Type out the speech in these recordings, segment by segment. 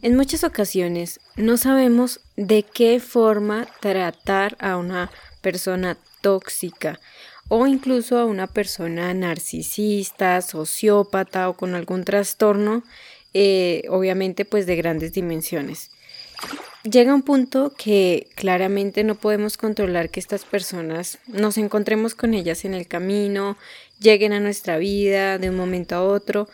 En muchas ocasiones no sabemos de qué forma tratar a una persona tóxica o incluso a una persona narcisista, sociópata o con algún trastorno, eh, obviamente pues de grandes dimensiones. Llega un punto que claramente no podemos controlar que estas personas nos encontremos con ellas en el camino, lleguen a nuestra vida de un momento a otro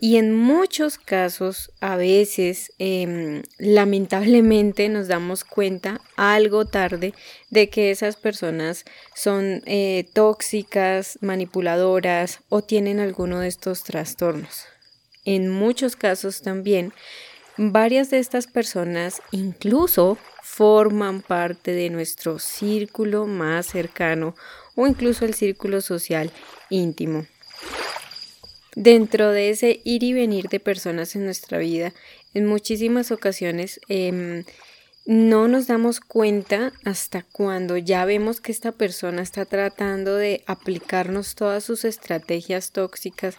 y en muchos casos, a veces, em, lamentablemente nos damos cuenta algo tarde de que esas personas son eh, tóxicas, manipuladoras o tienen alguno de estos trastornos. En muchos casos también, varias de estas personas incluso forman parte de nuestro círculo más cercano o incluso el círculo social íntimo. Dentro de ese ir y venir de personas en nuestra vida, en muchísimas ocasiones em, no nos damos cuenta hasta cuando ya vemos que esta persona está tratando de aplicarnos todas sus estrategias tóxicas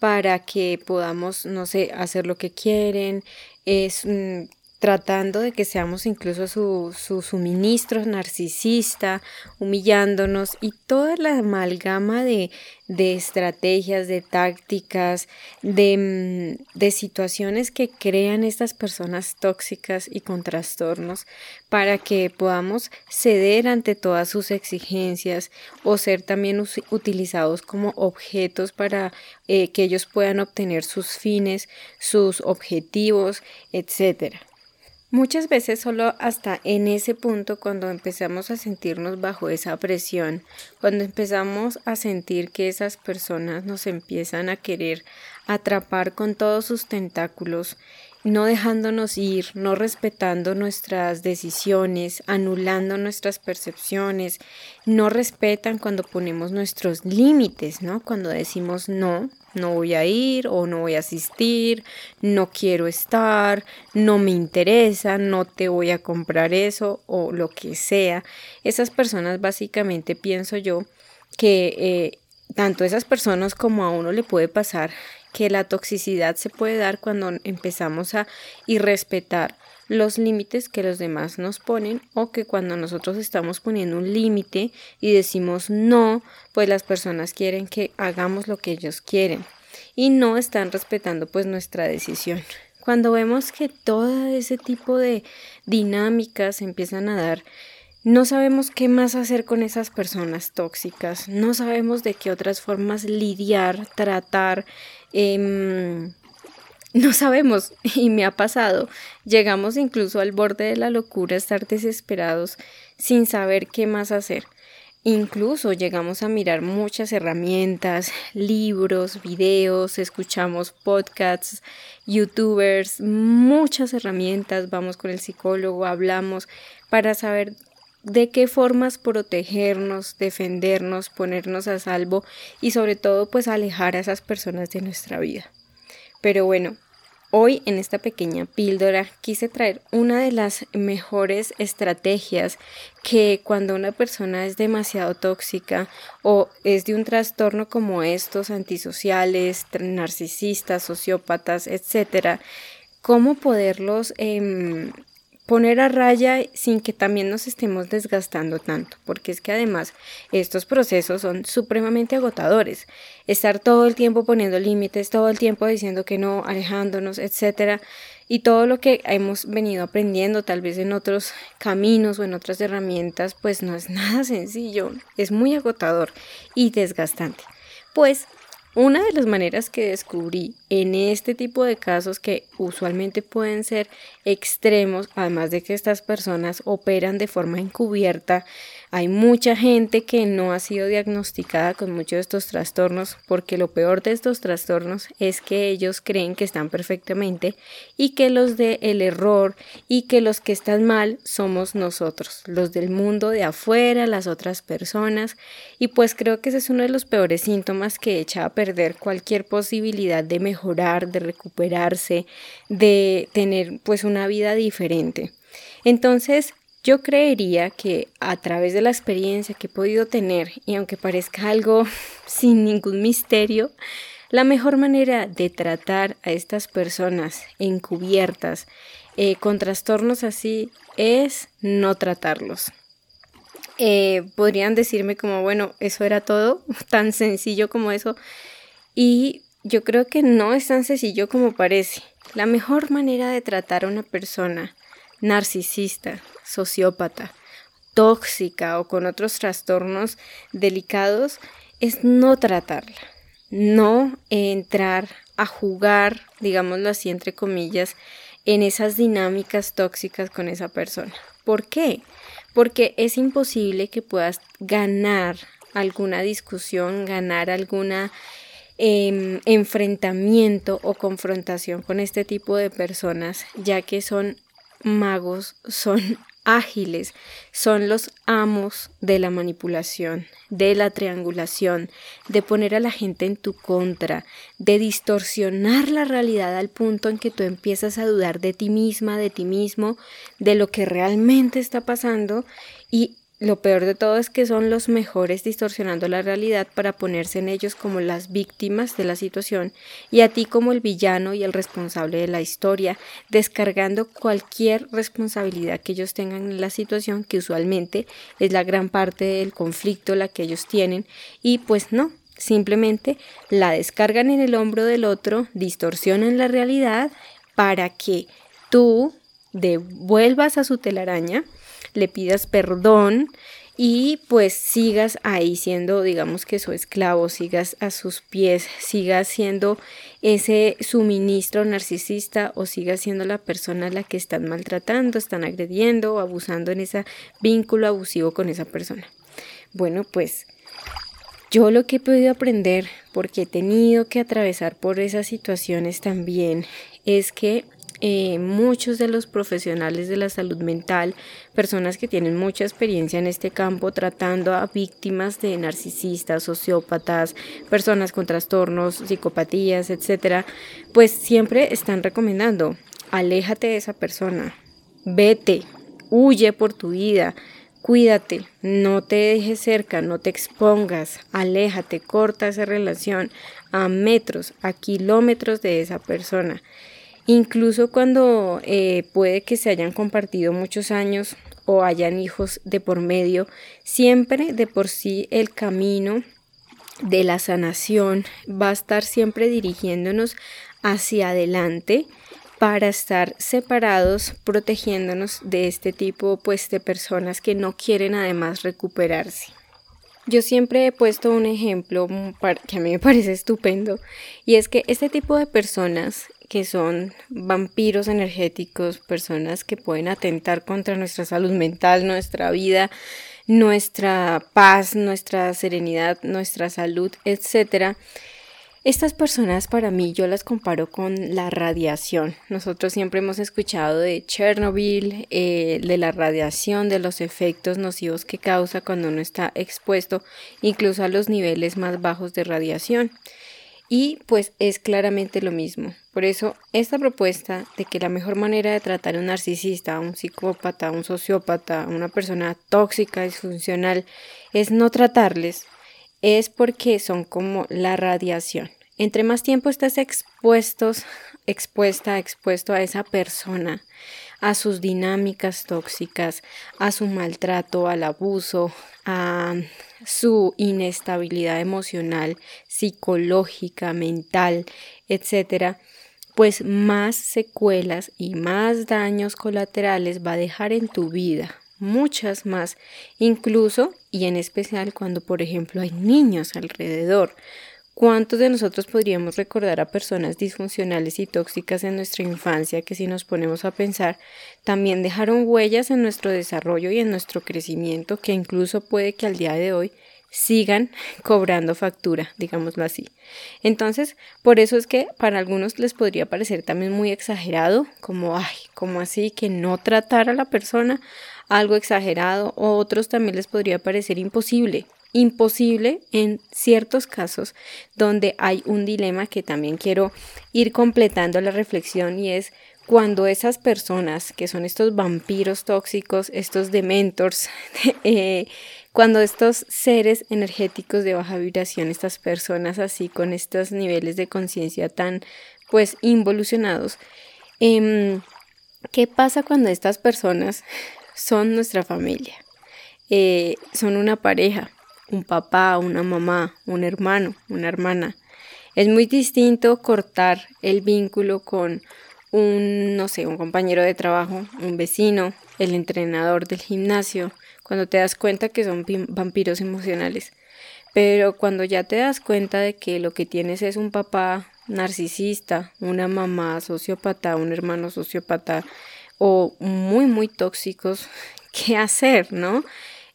para que podamos, no sé, hacer lo que quieren, es mm, tratando de que seamos incluso su, su suministro narcisista, humillándonos y toda la amalgama de, estrategias, de tácticas, de, mm, de, situaciones que crean estas personas tóxicas y con trastornos para que podamos ceder ante todas sus exigencias o ser también utilizados como objetos para eh, que ellos puedan obtener sus fines, sus objetivos, etcétera. Muchas veces solo hasta en ese punto cuando empezamos a sentirnos bajo esa presión, cuando empezamos a sentir que esas personas nos empiezan a querer atrapar con todos sus tentáculos no dejándonos ir, no respetando nuestras decisiones, anulando nuestras percepciones, no respetan cuando ponemos nuestros límites, ¿no? Cuando decimos no, no voy a ir o no voy a asistir, no quiero estar, no me interesa, no te voy a comprar eso o lo que sea. Esas personas básicamente pienso yo que eh, tanto esas personas como a uno le puede pasar que la toxicidad se puede dar cuando empezamos a irrespetar los límites que los demás nos ponen o que cuando nosotros estamos poniendo un límite y decimos no, pues las personas quieren que hagamos lo que ellos quieren y no están respetando pues nuestra decisión. Cuando vemos que todo ese tipo de dinámicas empiezan a dar no sabemos qué más hacer con esas personas tóxicas, no sabemos de qué otras formas lidiar, tratar, em, no sabemos y me ha pasado. Llegamos incluso al borde de la locura, estar desesperados sin saber qué más hacer. Incluso llegamos a mirar muchas herramientas, libros, videos, escuchamos podcasts, youtubers, muchas herramientas, vamos con el psicólogo, hablamos para saber de qué formas protegernos, defendernos, ponernos a salvo y sobre todo pues alejar a esas personas de nuestra vida. Pero bueno, hoy en esta pequeña píldora quise traer una de las mejores estrategias que cuando una persona es demasiado tóxica o es de un trastorno como estos antisociales, narcisistas, sociópatas, etcétera, cómo poderlos eh, poner a raya sin que también nos estemos desgastando tanto, porque es que además estos procesos son supremamente agotadores. Estar todo el tiempo poniendo límites, todo el tiempo diciendo que no, alejándonos, etcétera, y todo lo que hemos venido aprendiendo tal vez en otros caminos o en otras herramientas, pues no es nada sencillo, es muy agotador y desgastante. Pues una de las maneras que descubrí en este tipo de casos que usualmente pueden ser extremos, además de que estas personas operan de forma encubierta, hay mucha gente que no ha sido diagnosticada con muchos de estos trastornos porque lo peor de estos trastornos es que ellos creen que están perfectamente y que los de el error y que los que están mal somos nosotros, los del mundo de afuera, las otras personas y pues creo que ese es uno de los peores síntomas que echa a perder cualquier posibilidad de mejorar, de recuperarse, de tener pues una vida diferente. Entonces, yo creería que a través de la experiencia que he podido tener, y aunque parezca algo sin ningún misterio, La mejor manera de tratar a estas personas encubiertas eh, con trastornos así es no tratarlos. Eh, podrían decirme como, bueno, eso era todo, tan sencillo como eso. Y yo creo que no es tan sencillo como parece. La mejor manera de tratar a una persona narcisista, sociópata, tóxica o con otros trastornos delicados es no tratarla, no entrar a jugar, digámoslo así, entre comillas, en esas dinámicas tóxicas con esa persona. ¿Por qué? Porque es imposible que puedas ganar alguna discusión, ganar alguna Em, enfrentamiento o confrontación con este tipo de personas, ya que son magos, son ágiles, son los amos de la manipulación, de la triangulación, de poner a la gente en tu contra, de distorsionar la realidad al punto en que tú empiezas a dudar de ti misma, de ti mismo, de lo que realmente está pasando y lo peor de todo es que son los mejores distorsionando la realidad para ponerse en ellos como las víctimas de la situación y a ti como el villano y el responsable de la historia, descargando cualquier responsabilidad que ellos tengan en la situación, que usualmente es la gran parte del conflicto la que ellos tienen, y pues no, simplemente la descargan en el hombro del otro, distorsionan la realidad para que tú devuelvas a su telaraña le pidas perdón y pues sigas ahí siendo, digamos que su esclavo, sigas a sus pies, sigas siendo ese suministro narcisista o sigas siendo la persona a la que están maltratando, están agrediendo o abusando en ese vínculo abusivo con esa persona. Bueno, pues yo lo que he podido aprender, porque he tenido que atravesar por esas situaciones también, es que eh, muchos de los profesionales de la salud mental, personas que tienen mucha experiencia en este campo tratando a víctimas de narcisistas, sociópatas, personas con trastornos, psicopatías, etcétera, pues siempre están recomendando, aléjate de esa persona, vete, huye por tu vida, Cuídate, no te dejes cerca, no te expongas, aléjate, corta esa relación a metros, a kilómetros de esa persona. Incluso cuando eh, puede que se hayan compartido muchos años o hayan hijos de por medio, siempre de por sí el camino de la sanación va a estar siempre dirigiéndonos hacia adelante para estar separados, protegiéndonos de este tipo pues de personas que no quieren además recuperarse. Yo siempre he puesto un ejemplo que a mí me parece estupendo y es que este tipo de personas que son vampiros energéticos, personas que pueden atentar contra nuestra salud mental, nuestra vida, nuestra paz, nuestra serenidad, nuestra salud, etc. Estas personas para mí yo las comparo con la radiación. Nosotros siempre hemos escuchado de Chernobyl, eh, de la radiación, de los efectos nocivos que causa cuando uno está expuesto incluso a los niveles más bajos de radiación. Y pues es claramente lo mismo. Por eso, esta propuesta de que la mejor manera de tratar a un narcisista, a un psicópata, a un sociópata, a una persona tóxica, disfuncional, es no tratarles, es porque son como la radiación. Entre más tiempo estás expuestos, expuesta, expuesto a esa persona, a sus dinámicas tóxicas, a su maltrato, al abuso, a su inestabilidad emocional, psicológica, mental, etcétera, pues más secuelas y más daños colaterales va a dejar en tu vida, muchas más, incluso y en especial cuando, por ejemplo, hay niños alrededor. ¿Cuántos de nosotros podríamos recordar a personas disfuncionales y tóxicas en nuestra infancia que si nos ponemos a pensar también dejaron huellas en nuestro desarrollo y en nuestro crecimiento que incluso puede que al día de hoy sigan cobrando factura, digámoslo así. Entonces, por eso es que para algunos les podría parecer también muy exagerado, como, ay, como así que no tratar a la persona, algo exagerado, o otros también les podría parecer imposible, imposible en ciertos casos donde hay un dilema que también quiero ir completando la reflexión y es cuando esas personas que son estos vampiros tóxicos, estos dementors, eh, Cuando estos seres energéticos de baja vibración, estas personas así con estos niveles de conciencia tan pues involucionados, em, ¿qué pasa cuando estas personas son nuestra familia? Eh, son una pareja, un papá, una mamá, un hermano, una hermana. Es muy distinto cortar el vínculo con un, no sé, un compañero de trabajo, un vecino, el entrenador del gimnasio, cuando te das cuenta que son vampiros emocionales. Pero cuando ya te das cuenta de que lo que tienes es un papá narcisista, una mamá sociópata, un hermano sociópata o muy, muy tóxicos, ¿qué hacer, no?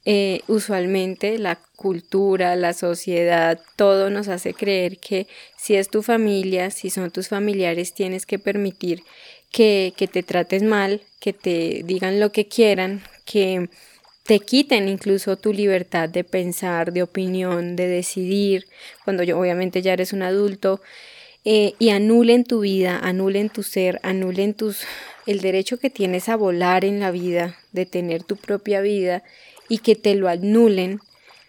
Eh, usualmente la cultura, la sociedad, todo nos hace creer que si es tu familia, si son tus familiares, tienes que permitir que, que te trates mal, que te digan lo que quieran, que te quiten incluso tu libertad de pensar, de opinión, de decidir, cuando yo obviamente ya eres un adulto, eh, y anulen tu vida, anulen tu ser, anulen tus el derecho que tienes a volar en la vida, de tener tu propia vida, y que te lo anulen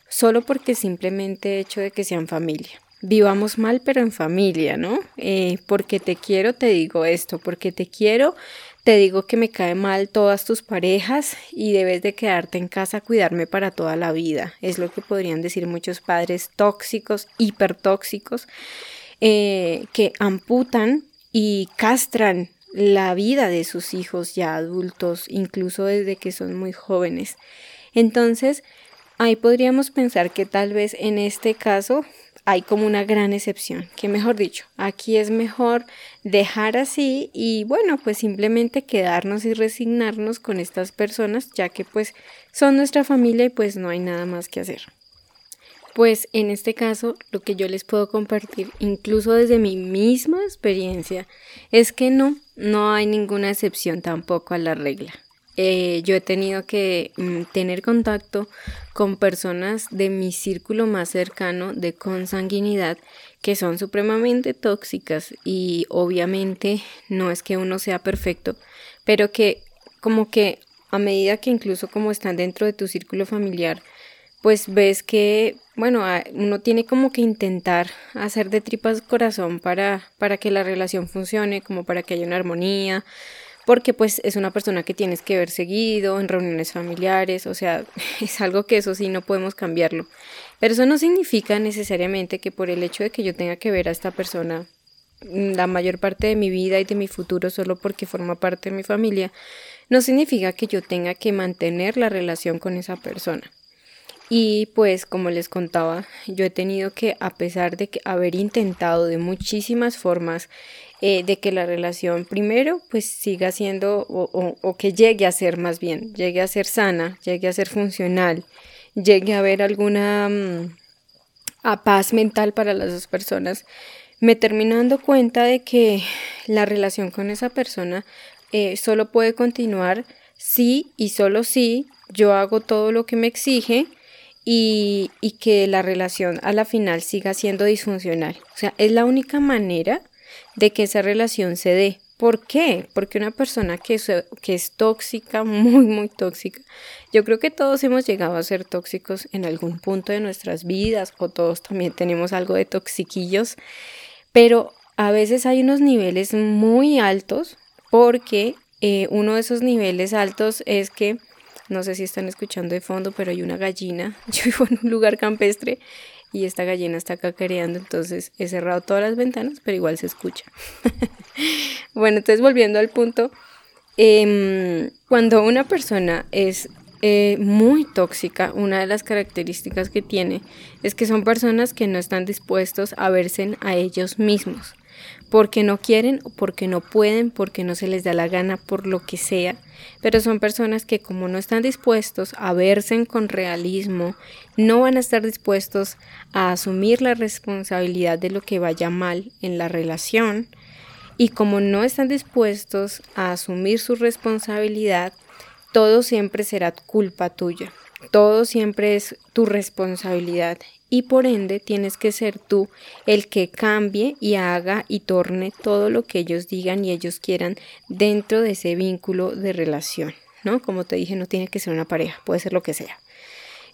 solo porque simplemente hecho de que sean familia. Vivamos mal, pero en familia, ¿no? Eh, porque te quiero, te digo esto, porque te quiero, te digo que me cae mal todas tus parejas y debes de quedarte en casa a cuidarme para toda la vida. Es lo que podrían decir muchos padres tóxicos, hipertóxicos, eh, que amputan y castran la vida de sus hijos ya adultos, incluso desde que son muy jóvenes. Entonces, ahí podríamos pensar que tal vez en este caso hay como una gran excepción, que mejor dicho, aquí es mejor dejar así y bueno, pues simplemente quedarnos y resignarnos con estas personas, ya que pues son nuestra familia y pues no hay nada más que hacer. Pues en este caso lo que yo les puedo compartir, incluso desde mi misma experiencia, es que no, no hay ninguna excepción tampoco a la regla. Eh, yo he tenido que mm, tener contacto con personas de mi círculo más cercano de consanguinidad que son supremamente tóxicas y obviamente no es que uno sea perfecto, pero que como que a medida que incluso como están dentro de tu círculo familiar, pues ves que, bueno, uno tiene como que intentar hacer de tripas corazón para, para que la relación funcione, como para que haya una armonía, porque pues es una persona que tienes que ver seguido en reuniones familiares, o sea, es algo que eso sí no podemos cambiarlo. Pero eso no significa necesariamente que por el hecho de que yo tenga que ver a esta persona mm, la mayor parte de mi vida y de mi futuro solo porque forma parte de mi familia, no significa que yo tenga que mantener la relación con esa persona. Y pues como les contaba, yo he tenido que, a pesar de que haber intentado de muchísimas formas eh, de que la relación primero pues siga siendo o, que llegue a ser más bien, llegue a ser sana, llegue a ser funcional, llegue a haber alguna mm, a paz mental para las dos personas, me termino dando cuenta de que la relación con esa persona eh, solo puede continuar si y solo si yo hago todo lo que me exige y, que la relación a la final siga siendo disfuncional. O sea, es la única manera de que esa relación se dé. ¿Por qué? Porque una persona que es, que es tóxica, muy, muy tóxica, yo creo que todos hemos llegado a ser tóxicos en algún punto de nuestras vidas o todos también tenemos algo de toxiquillos, pero a veces hay unos niveles muy altos porque eh, uno de esos niveles altos es que no sé si están escuchando de fondo, pero hay una gallina. Yo vivo en un lugar campestre y esta gallina está cacareando, entonces he cerrado todas las ventanas, pero igual se escucha. bueno, entonces volviendo al punto, em, cuando una persona es eh, muy tóxica, una de las características que tiene es que son personas que no están dispuestos a verse a ellos mismos porque no quieren porque no pueden, porque no se les da la gana, por lo que sea, pero son personas que como no están dispuestos a verse con realismo, no van a estar dispuestos a asumir la responsabilidad de lo que vaya mal en la relación, y como no están dispuestos a asumir su responsabilidad, todo siempre será culpa tuya. Todo siempre es tu responsabilidad y por ende tienes que ser tú el que cambie y haga y torne todo lo que ellos digan y ellos quieran dentro de ese vínculo de relación, ¿no? Como te dije, no tiene que ser una pareja, puede ser lo que sea.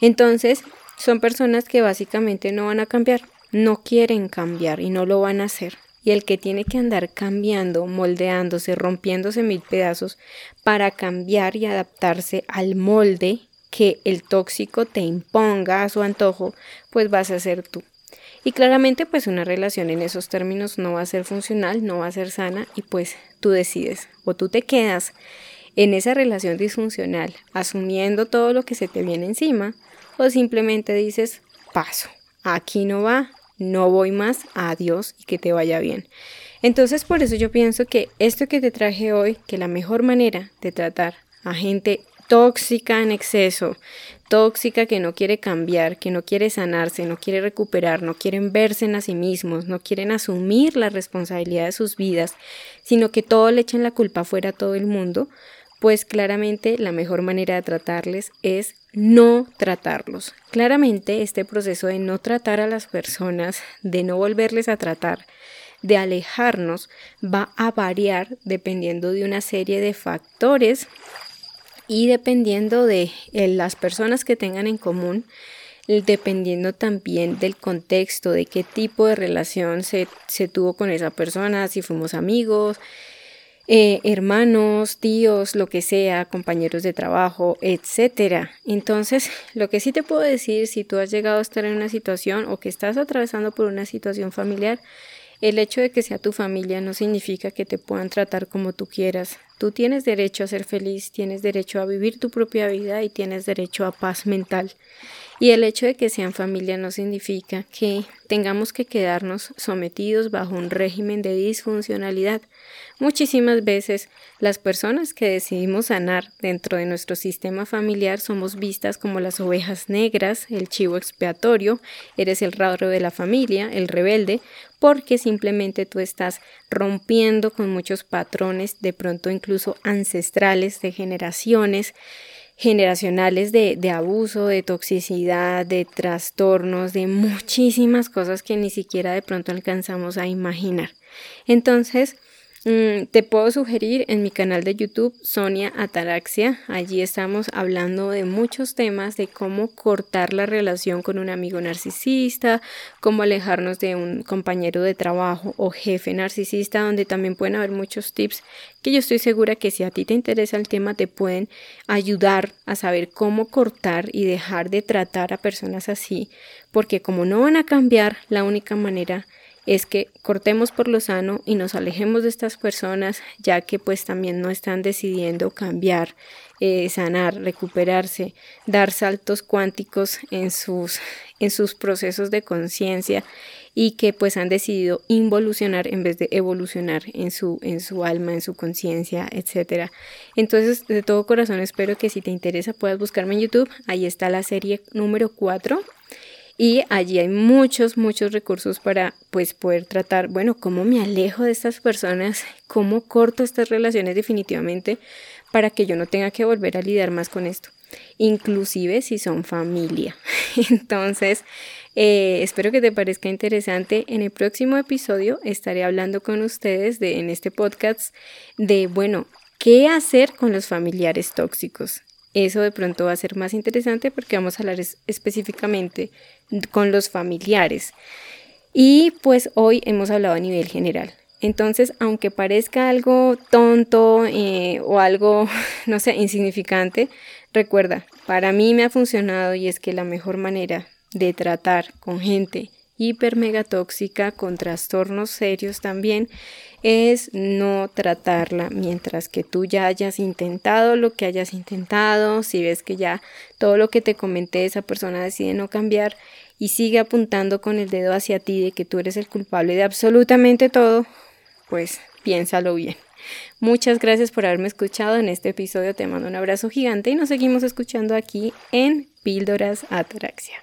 Entonces, son personas que básicamente no van a cambiar, no quieren cambiar y no lo van a hacer. Y el que tiene que andar cambiando, moldeándose, rompiéndose mil pedazos para cambiar y adaptarse al molde que el tóxico te imponga a su antojo, pues vas a ser tú. Y claramente pues una relación en esos términos no va a ser funcional, no va a ser sana y pues tú decides o tú te quedas en esa relación disfuncional asumiendo todo lo que se te viene encima o simplemente dices paso, aquí no va, no voy más, adiós y que te vaya bien. Entonces por eso yo pienso que esto que te traje hoy, que la mejor manera de tratar a gente tóxica en exceso, tóxica que no quiere cambiar, que no quiere sanarse, no quiere recuperar, no quieren verse en a sí mismos, no quieren asumir la responsabilidad de sus vidas, sino que todo le echan la culpa fuera a todo el mundo, pues claramente la mejor manera de tratarles es no tratarlos. Claramente este proceso de no tratar a las personas, de no volverles a tratar, de alejarnos, va a variar dependiendo de una serie de factores y dependiendo de eh, las personas que tengan en común, dependiendo también del contexto, de qué tipo de relación se, tuvo con esa persona, si fuimos amigos, eh, hermanos, tíos, lo que sea, compañeros de trabajo, etcétera. Entonces, lo que sí te puedo decir, si tú has llegado a estar en una situación o que estás atravesando por una situación familiar, el hecho de que sea tu familia no significa que te puedan tratar como tú quieras. Tú tienes derecho a ser feliz, tienes derecho a vivir tu propia vida y tienes derecho a paz mental. Y el hecho de que sean familia no significa que tengamos que quedarnos sometidos bajo un régimen de disfuncionalidad. Muchísimas veces las personas que decidimos sanar dentro de nuestro sistema familiar somos vistas como las ovejas negras, el chivo expiatorio, eres el raro de la familia, el rebelde, porque simplemente tú estás rompiendo con muchos patrones, de pronto incluso ancestrales de generaciones, generacionales de, de, abuso, de toxicidad, de trastornos, de muchísimas cosas que ni siquiera de pronto alcanzamos a imaginar. Entonces, Mm, te puedo sugerir en mi canal de YouTube Sonia Ataraxia. Allí estamos hablando de muchos temas de cómo cortar la relación con un amigo narcisista, cómo alejarnos de un compañero de trabajo o jefe narcisista, donde también pueden haber muchos tips que yo estoy segura que si a ti te interesa el tema te pueden ayudar a saber cómo cortar y dejar de tratar a personas así, porque como no van a cambiar, la única manera es que cortemos por lo sano y nos alejemos de estas personas ya que pues también no están decidiendo cambiar, eh, sanar, recuperarse, dar saltos cuánticos en sus, en sus procesos de conciencia y que pues han decidido involucionar en vez de evolucionar en su, en su alma, en su conciencia, etcétera. Entonces, de todo corazón espero que si te interesa puedas buscarme en YouTube. Ahí está la serie número 4 y allí hay muchos, muchos recursos para pues poder tratar, bueno, cómo me alejo de estas personas, cómo corto estas relaciones definitivamente para que yo no tenga que volver a lidiar más con esto, inclusive si son familia. Entonces, eh, espero que te parezca interesante. En el próximo episodio estaré hablando con ustedes de, en este podcast de, bueno, ¿qué hacer con los familiares tóxicos? Eso de pronto va a ser más interesante porque vamos a hablar específicamente con los familiares. Y pues hoy hemos hablado a nivel general. Entonces, aunque parezca algo tonto eh, o algo, no sé, insignificante, recuerda, para mí me ha funcionado y es que la mejor manera de tratar con gente hiper mega tóxica con trastornos serios también es no tratarla mientras que tú ya hayas intentado lo que hayas intentado, si ves que ya todo lo que te comenté esa persona decide no cambiar y sigue apuntando con el dedo hacia ti de que tú eres el culpable de absolutamente todo, pues piénsalo bien. Muchas gracias por haberme escuchado en este episodio, te mando un abrazo gigante y nos seguimos escuchando aquí en Píldoras Ataraxia.